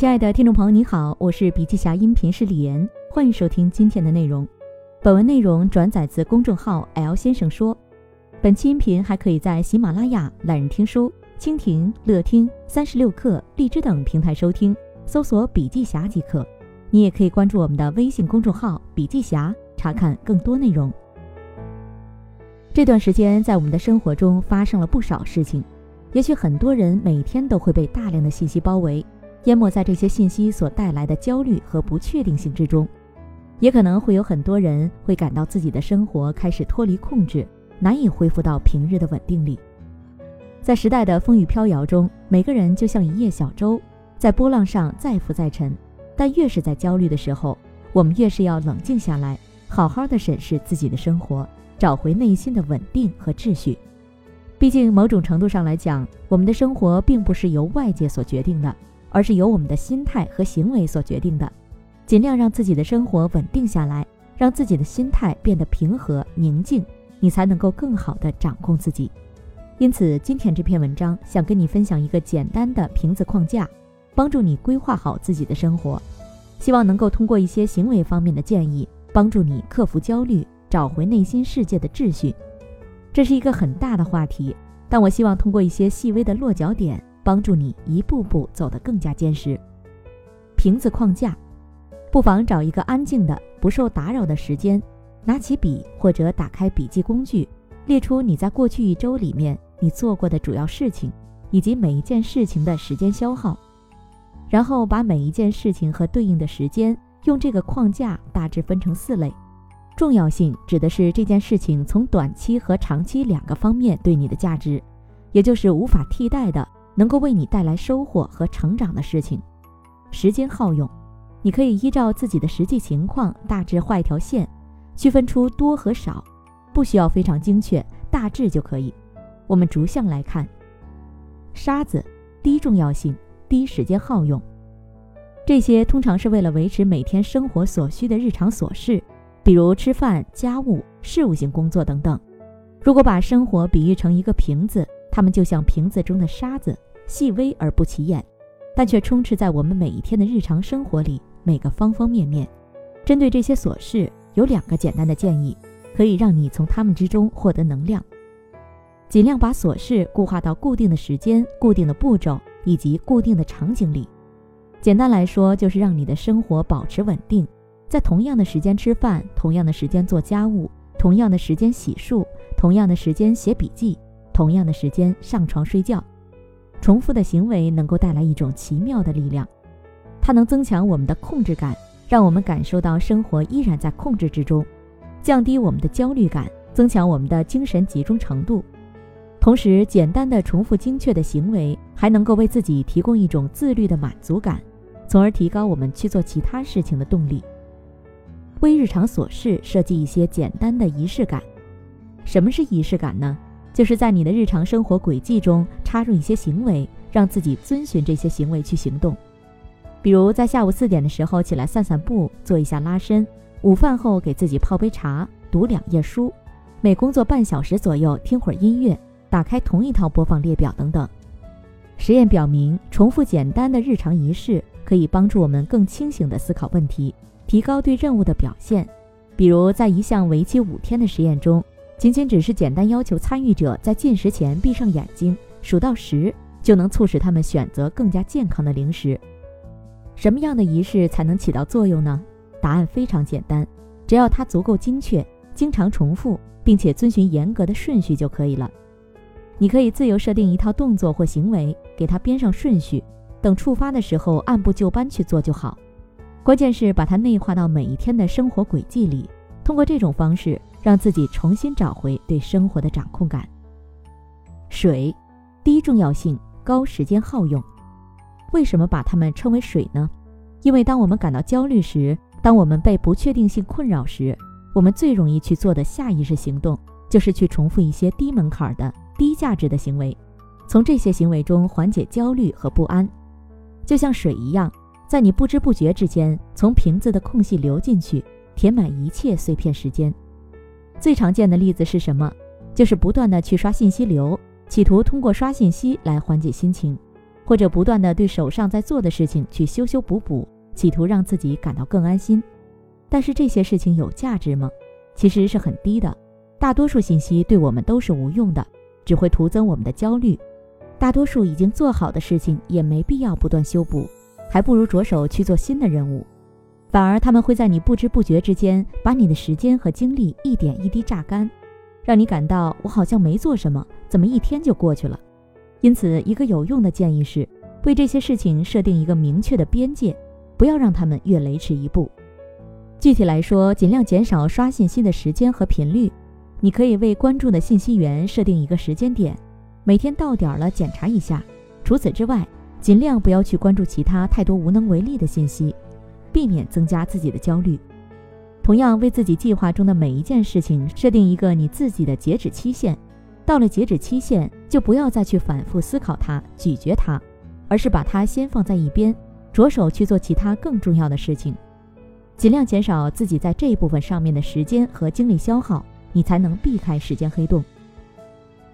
亲爱的听众朋友，你好，我是笔记侠音频师李岩，欢迎收听今天的内容。本文内容转载自公众号 L 先生说。本期音频还可以在喜马拉雅、懒人听书、蜻蜓、乐听、三十六课、荔枝等平台收听，搜索“笔记侠”即可。你也可以关注我们的微信公众号“笔记侠”，查看更多内容。这段时间，在我们的生活中发生了不少事情，也许很多人每天都会被大量的信息包围。淹没在这些信息所带来的焦虑和不确定性之中，也可能会有很多人会感到自己的生活开始脱离控制，难以恢复到平日的稳定里。在时代的风雨飘摇中，每个人就像一叶小舟，在波浪上载浮载沉。但越是在焦虑的时候，我们越是要冷静下来，好好的审视自己的生活，找回内心的稳定和秩序。毕竟，某种程度上来讲，我们的生活并不是由外界所决定的。而是由我们的心态和行为所决定的。尽量让自己的生活稳定下来，让自己的心态变得平和宁静，你才能够更好的掌控自己。因此，今天这篇文章想跟你分享一个简单的瓶子框架，帮助你规划好自己的生活。希望能够通过一些行为方面的建议，帮助你克服焦虑，找回内心世界的秩序。这是一个很大的话题，但我希望通过一些细微的落脚点。帮助你一步步走得更加坚实。瓶子框架，不妨找一个安静的、不受打扰的时间，拿起笔或者打开笔记工具，列出你在过去一周里面你做过的主要事情，以及每一件事情的时间消耗。然后把每一件事情和对应的时间用这个框架大致分成四类：重要性指的是这件事情从短期和长期两个方面对你的价值，也就是无法替代的。能够为你带来收获和成长的事情，时间耗用，你可以依照自己的实际情况大致画一条线，区分出多和少，不需要非常精确，大致就可以。我们逐项来看。沙子，低重要性，低时间耗用，这些通常是为了维持每天生活所需的日常琐事，比如吃饭、家务、事务性工作等等。如果把生活比喻成一个瓶子，它们就像瓶子中的沙子。细微而不起眼，但却充斥在我们每一天的日常生活里每个方方面面。针对这些琐事，有两个简单的建议，可以让你从它们之中获得能量。尽量把琐事固化到固定的时间、固定的步骤以及固定的场景里。简单来说，就是让你的生活保持稳定，在同样的时间吃饭，同样的时间做家务，同样的时间洗漱，同样的时间写笔记，同样的时间上床睡觉。重复的行为能够带来一种奇妙的力量，它能增强我们的控制感，让我们感受到生活依然在控制之中，降低我们的焦虑感，增强我们的精神集中程度。同时，简单的重复精确的行为还能够为自己提供一种自律的满足感，从而提高我们去做其他事情的动力。为日常琐事设计一些简单的仪式感。什么是仪式感呢？就是在你的日常生活轨迹中插入一些行为，让自己遵循这些行为去行动。比如在下午四点的时候起来散散步，做一下拉伸；午饭后给自己泡杯茶，读两页书；每工作半小时左右听会儿音乐，打开同一套播放列表等等。实验表明，重复简单的日常仪式可以帮助我们更清醒地思考问题，提高对任务的表现。比如在一项为期五天的实验中。仅仅只是简单要求参与者在进食前闭上眼睛，数到十，就能促使他们选择更加健康的零食。什么样的仪式才能起到作用呢？答案非常简单，只要它足够精确、经常重复，并且遵循严格的顺序就可以了。你可以自由设定一套动作或行为，给它编上顺序，等触发的时候按部就班去做就好。关键是把它内化到每一天的生活轨迹里，通过这种方式。让自己重新找回对生活的掌控感。水，低重要性，高时间耗用。为什么把它们称为水呢？因为当我们感到焦虑时，当我们被不确定性困扰时，我们最容易去做的下意识行动，就是去重复一些低门槛的、低价值的行为，从这些行为中缓解焦虑和不安。就像水一样，在你不知不觉之间，从瓶子的空隙流进去，填满一切碎片时间。最常见的例子是什么？就是不断的去刷信息流，企图通过刷信息来缓解心情，或者不断的对手上在做的事情去修修补补，企图让自己感到更安心。但是这些事情有价值吗？其实是很低的。大多数信息对我们都是无用的，只会徒增我们的焦虑。大多数已经做好的事情也没必要不断修补，还不如着手去做新的任务。反而他们会在你不知不觉之间，把你的时间和精力一点一滴榨干，让你感到我好像没做什么，怎么一天就过去了？因此，一个有用的建议是，为这些事情设定一个明确的边界，不要让他们越雷池一步。具体来说，尽量减少刷信息的时间和频率。你可以为关注的信息源设定一个时间点，每天到点了检查一下。除此之外，尽量不要去关注其他太多无能为力的信息，避免增加自己的焦虑。同样，为自己计划中的每一件事情设定一个你自己的截止期限。到了截止期限，就不要再去反复思考它、咀嚼它，而是把它先放在一边，着手去做其他更重要的事情。尽量减少自己在这一部分上面的时间和精力消耗。你才能避开时间黑洞。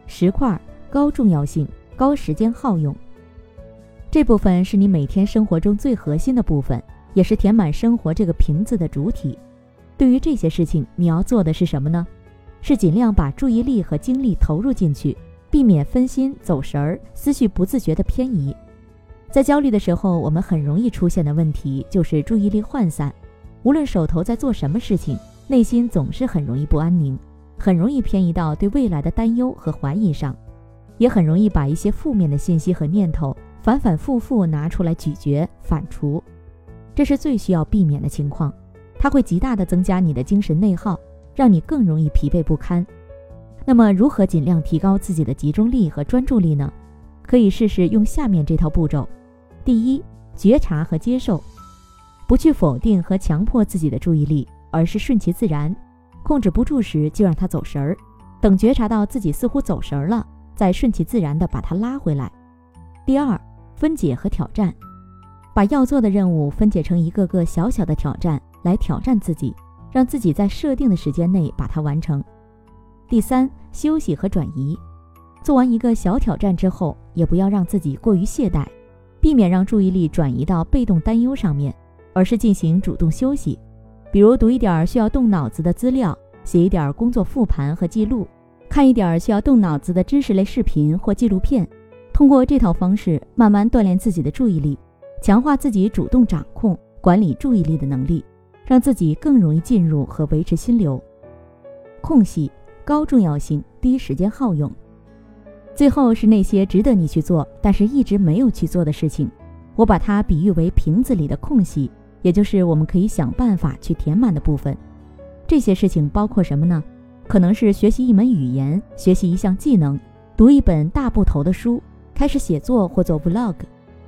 十块高重要性、高时间耗用，这部分是你每天生活中最核心的部分，也是填满生活这个瓶子的主体。对于这些事情，你要做的是什么呢？是尽量把注意力和精力投入进去，避免分心走神儿，思绪不自觉的偏移。在焦虑的时候，我们很容易出现的问题就是注意力涣散，无论手头在做什么事情。内心总是很容易不安宁，很容易偏移到对未来的担忧和怀疑上，也很容易把一些负面的信息和念头反反复复拿出来咀嚼反刍，这是最需要避免的情况。它会极大的增加你的精神内耗，让你更容易疲惫不堪。那么，如何尽量提高自己的集中力和专注力呢？可以试试用下面这套步骤：第一，觉察和接受，不去否定和强迫自己的注意力。而是顺其自然，控制不住时就让他走神儿，等觉察到自己似乎走神儿了，再顺其自然地把他拉回来。第二，分解和挑战，把要做的任务分解成一个个小小的挑战来挑战自己，让自己在设定的时间内把它完成。第三，休息和转移，做完一个小挑战之后，也不要让自己过于懈怠，避免让注意力转移到被动担忧上面，而是进行主动休息。比如读一点需要动脑子的资料，写一点工作复盘和记录，看一点需要动脑子的知识类视频或纪录片。通过这套方式，慢慢锻炼自己的注意力，强化自己主动掌控、管理注意力的能力，让自己更容易进入和维持心流。空隙高重要性，低时间耗用。最后是那些值得你去做，但是一直没有去做的事情，我把它比喻为瓶子里的空隙。也就是我们可以想办法去填满的部分，这些事情包括什么呢？可能是学习一门语言，学习一项技能，读一本大部头的书，开始写作或做 vlog，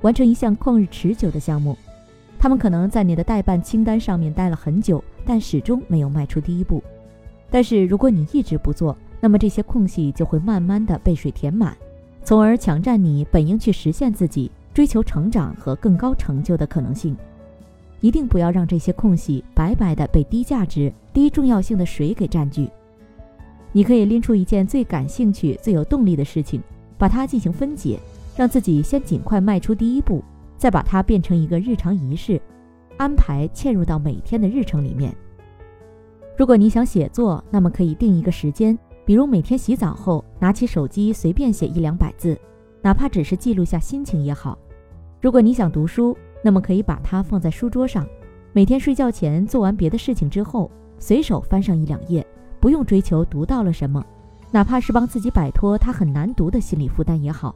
完成一项旷日持久的项目。他们可能在你的待办清单上面待了很久，但始终没有迈出第一步。但是如果你一直不做，那么这些空隙就会慢慢的被水填满，从而抢占你本应去实现自己、追求成长和更高成就的可能性。一定不要让这些空隙白白的被低价值、低重要性的水给占据。你可以拎出一件最感兴趣、最有动力的事情，把它进行分解，让自己先尽快迈出第一步，再把它变成一个日常仪式，安排嵌入到每天的日程里面。如果你想写作，那么可以定一个时间，比如每天洗澡后拿起手机随便写一两百字，哪怕只是记录下心情也好。如果你想读书，那么可以把它放在书桌上，每天睡觉前做完别的事情之后，随手翻上一两页，不用追求读到了什么，哪怕是帮自己摆脱它很难读的心理负担也好，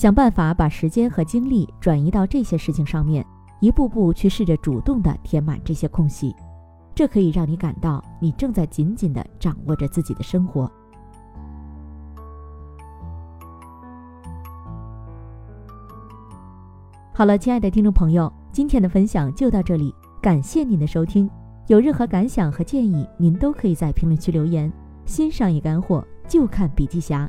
想办法把时间和精力转移到这些事情上面，一步步去试着主动的填满这些空隙，这可以让你感到你正在紧紧的掌握着自己的生活。好了，亲爱的听众朋友，今天的分享就到这里，感谢您的收听。有任何感想和建议，您都可以在评论区留言。新商业干货就看笔记侠，